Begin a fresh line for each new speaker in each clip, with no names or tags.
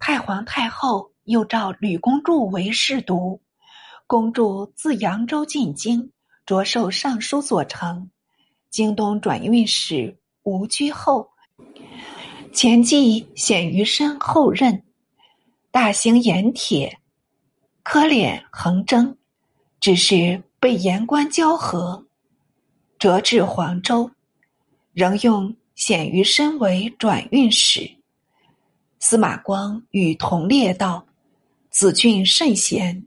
太皇太后又召吕公著为侍读。公著自扬州进京，着授尚书左丞、京东转运使，无居后。前继显于身后任，大兴盐铁，科敛横征，只是被言官交合，折至黄州，仍用显于身为转运使。司马光与同列道：“子俊甚贤，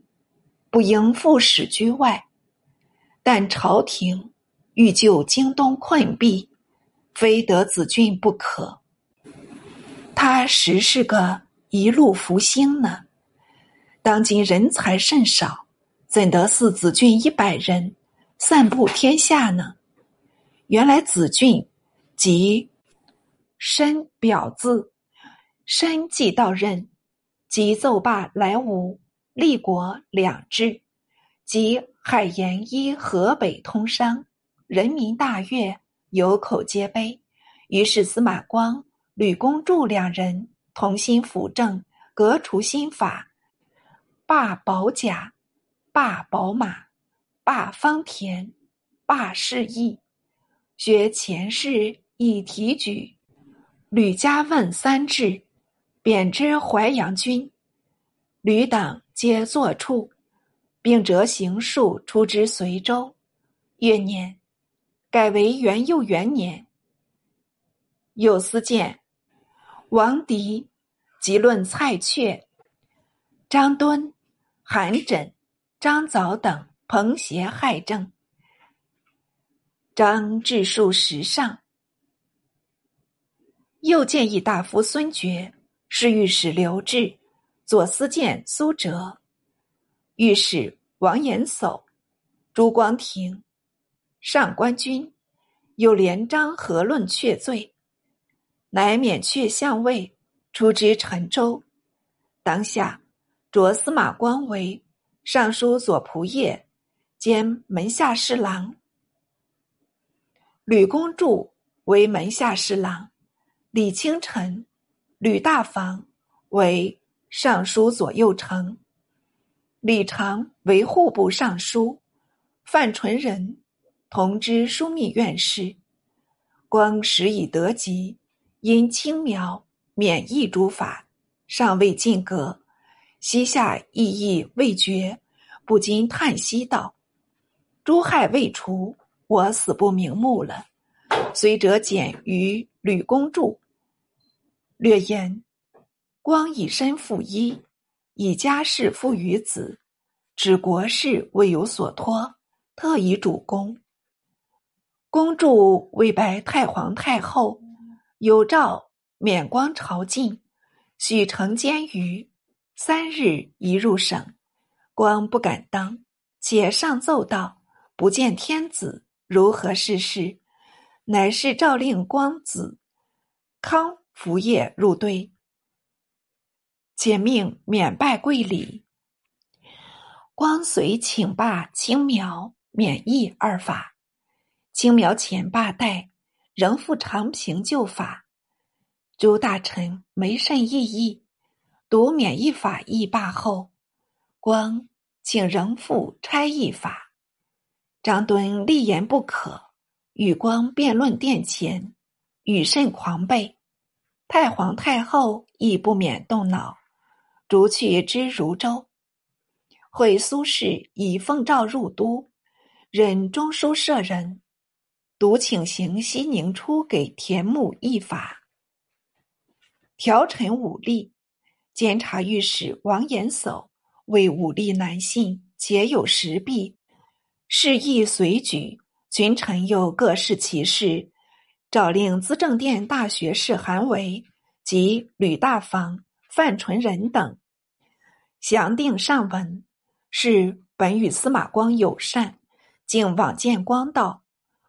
不应复使居外。但朝廷欲救京东困弊，非得子俊不可。”他实是个一路福星呢。当今人才甚少，怎得似子俊一百人散布天下呢？原来子俊即申表字，申即到任，即奏罢来吴、立国两制，即海盐依河北通商，人民大悦，有口皆碑。于是司马光。吕公著两人同心辅政，革除新法，罢保甲，罢宝马，罢方田，罢市邑，学前世以提举，吕家问三制，贬之淮阳军，吕党皆作处，并折行数出之随州。月年，改为元佑元年。有司谏。王迪、即论蔡确、张敦、韩缜、张藻等朋邪害政，张治数时上。又建议大夫孙觉、侍御史刘志、左司谏苏辙、御史王延叟、朱光庭、上官君，又连章和论确罪。乃免却相位，出知陈州。当下着司马光为尚书左仆射兼门下侍郎，吕公著为门下侍郎，李清晨、吕大房为尚书左右丞，李常为户部尚书，范纯仁同知枢密院事。光时已得吉。因轻描免疫诸法尚未尽格，膝下意义未决，不禁叹息道：“诸害未除，我死不瞑目了。”随者简于吕公著，略言：光以身负一，以家事负于子，指国事未有所托，特以主公。公主为白太皇太后。有诏免光朝觐，许承监于三日一入省，光不敢当，且上奏道：“不见天子，如何事事？”乃是诏令光子康福业入堆，且命免拜跪礼。光遂请罢青苗、免疫二法，青苗前罢代。仍复长平旧法，诸大臣没甚异议。读免疫法议罢后，光请仍复差役法。张敦立言不可，与光辩论殿前，语甚狂悖。太皇太后亦不免动恼，逐去知如州。会苏轼以奉诏入都，任中书舍人。独请行西宁出给田亩一法，调陈武力，监察御史王延叟为武力难信，且有时弊，事亦随举，群臣又各视其事，诏令资政殿大学士韩维及吕大方、范纯仁等详定上文。是本与司马光友善，竟往见光道。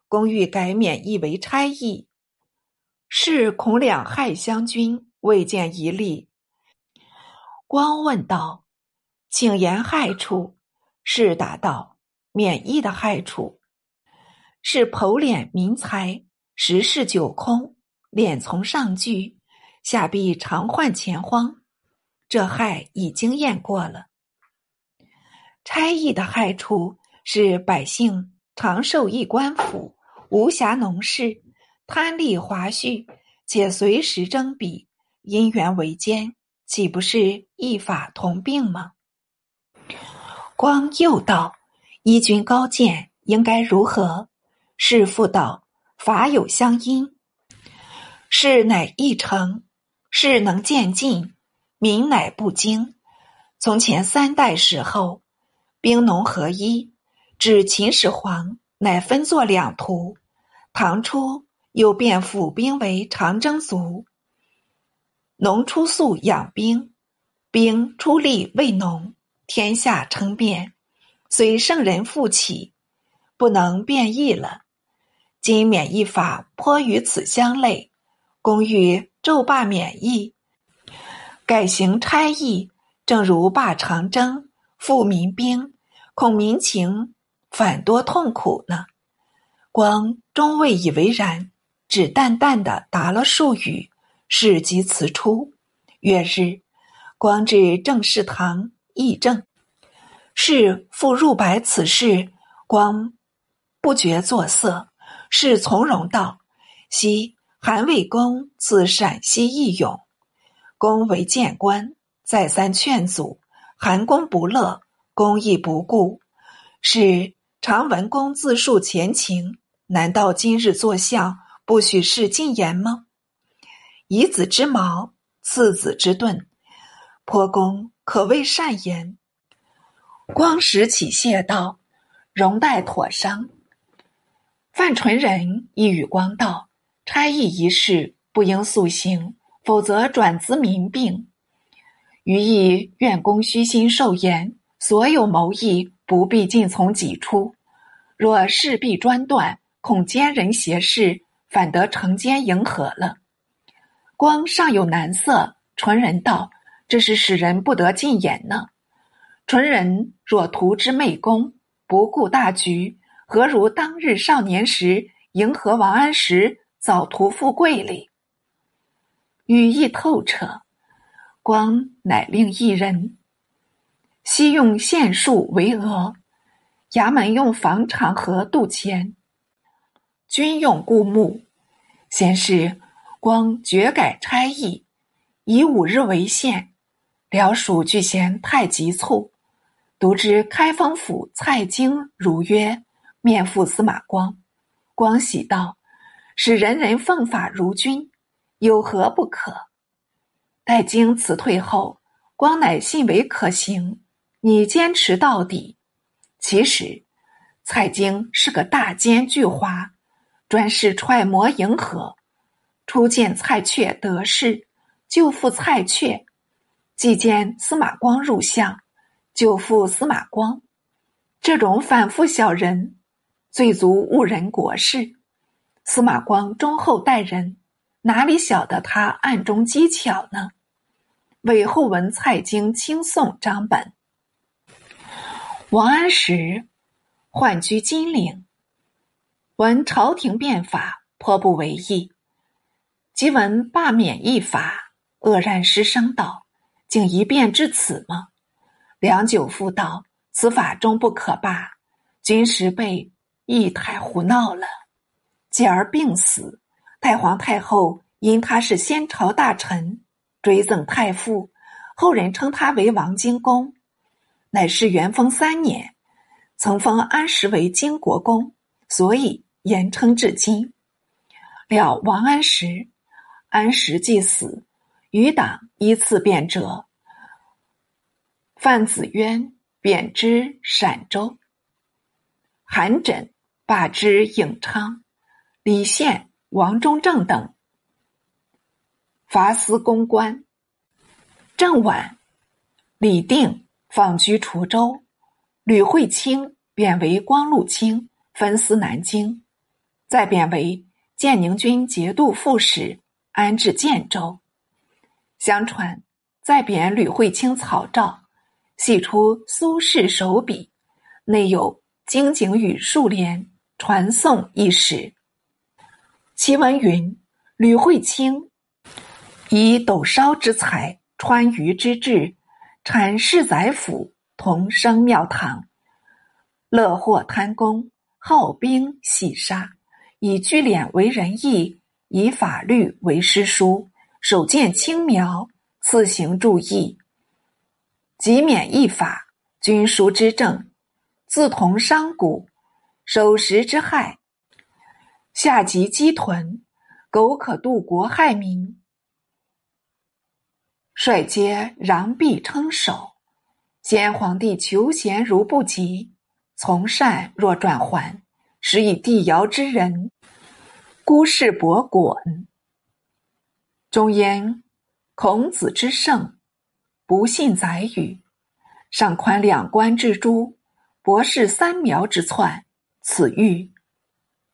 公欲改免役为差役，是恐两害相君，未见一例。光问道：“请言害处。”是答道：“免役的害处，是剖敛民财，十室九空，敛从上聚，下必常患钱荒。这害已经验过了。差役的害处是百姓长寿一官府，无暇农事，贪利华胥，且随时征比，因缘为奸，岂不是一法同病吗？光又道：“依君高见，应该如何？”是父道：“法有相因，事乃易成，事能渐进，民乃不惊。从前三代时候，兵农合一，至秦始皇，乃分作两途。唐初又变府兵为长征卒，农出粟养兵，兵出力为农。”天下称变，虽圣人复起，不能变异了。今免疫法颇与此相类，公欲骤罢免疫，改行差役，正如罢长征，复民兵，恐民情反多痛苦呢。光终未以为然，只淡淡的答了数语，事即辞出。月日，光至正事堂。议政，是复入白此事，光不觉作色，是从容道：“昔韩魏公自陕西义勇，公为谏官，再三劝阻，韩公不乐，公亦不顾。是常闻公自述前情，难道今日作相不许是进言吗？以子之矛，刺子之盾，颇公。”可谓善言。光时起谢道：“容待妥商。”范纯仁亦与光道：“差役一事不应速行，否则转资民病。余亦愿公虚心受言，所有谋议不必尽从己出。若事必专断，恐奸人挟事，反得成奸迎合了。”光尚有难色，纯仁道。这是使人不得进言呢。纯人若图之媚功，不顾大局，何如当日少年时迎合王安石，早图富贵哩？语意透彻，光乃令一人，昔用县数为额，衙门用房场和度钱，军用固木。先是光绝改差役，以五日为限。辽属俱嫌太急促，独知开封府蔡京如约面赴司马光，光喜道：“使人人奉法如君，有何不可？”待经辞退后，光乃信为可行，你坚持到底。其实，蔡京是个大奸巨猾，专是揣摩迎合。初见蔡确得势，就赴蔡确。既见司马光入相，就负司马光。这种反复小人，最足误人国事。司马光忠厚待人，哪里晓得他暗中机巧呢？韦后闻蔡京轻送张本，王安石宦居金陵，闻朝廷变法，颇不为意。即闻罢免一法，愕然失声道。竟一变至此吗？良久复道：“此法终不可罢。君时被亦太胡闹了，继而病死。太皇太后因他是先朝大臣，追赠太傅，后人称他为王荆公，乃是元丰三年，曾封安石为荆国公，所以言称至今。了王安石，安石既死。”余党依次变者：范子渊贬之陕州，韩缜罢之颍昌，李宪、王中正等伐司公关。郑琬、李定放居滁州，吕惠卿贬为光禄卿，分司南京，再贬为建宁军节度副使，安置建州。相传，再贬吕惠卿草诏，系出苏轼手笔，内有精警语数联，传颂一时。其文云：吕惠卿以斗烧之才，川渝之志，产士宰府，同生庙堂。乐获贪功，好兵喜杀，以聚敛为仁义，以法律为诗书，手见轻描，次行注意，即免役法，军书之政，自同商贾，守时之害，下及鸡豚，苟可度国害民，率皆攘臂称首。先皇帝求贤如不及。从善若转还，实以帝尧之人，孤事伯滚。终焉孔子之圣，不信宰语，上宽两官之诛，博士三苗之篡，此玉